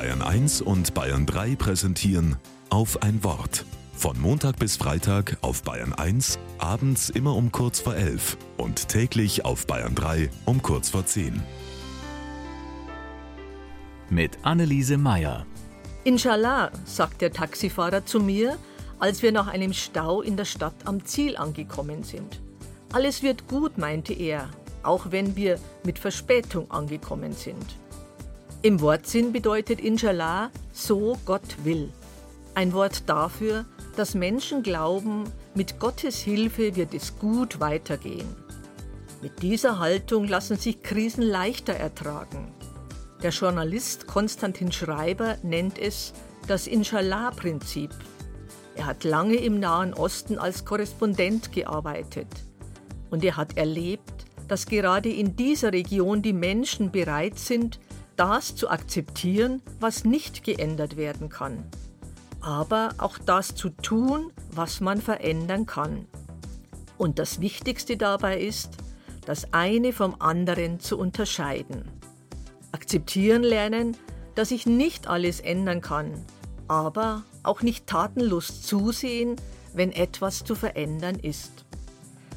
Bayern 1 und Bayern 3 präsentieren auf ein Wort. Von Montag bis Freitag auf Bayern 1, abends immer um kurz vor 11 und täglich auf Bayern 3 um kurz vor 10. Mit Anneliese Meyer. Inshallah, sagt der Taxifahrer zu mir, als wir nach einem Stau in der Stadt am Ziel angekommen sind. Alles wird gut, meinte er, auch wenn wir mit Verspätung angekommen sind. Im Wortsinn bedeutet Inshallah so Gott will. Ein Wort dafür, dass Menschen glauben, mit Gottes Hilfe wird es gut weitergehen. Mit dieser Haltung lassen sich Krisen leichter ertragen. Der Journalist Konstantin Schreiber nennt es das Inshallah-Prinzip. Er hat lange im Nahen Osten als Korrespondent gearbeitet. Und er hat erlebt, dass gerade in dieser Region die Menschen bereit sind, das zu akzeptieren, was nicht geändert werden kann aber auch das zu tun, was man verändern kann. Und das Wichtigste dabei ist, das eine vom anderen zu unterscheiden. Akzeptieren lernen, dass ich nicht alles ändern kann, aber auch nicht tatenlos zusehen, wenn etwas zu verändern ist.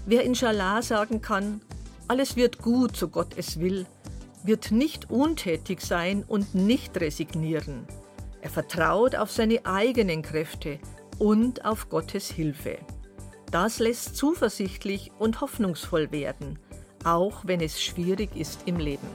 Wer inshallah sagen kann, alles wird gut, so Gott es will, wird nicht untätig sein und nicht resignieren. Er vertraut auf seine eigenen Kräfte und auf Gottes Hilfe. Das lässt zuversichtlich und hoffnungsvoll werden, auch wenn es schwierig ist im Leben.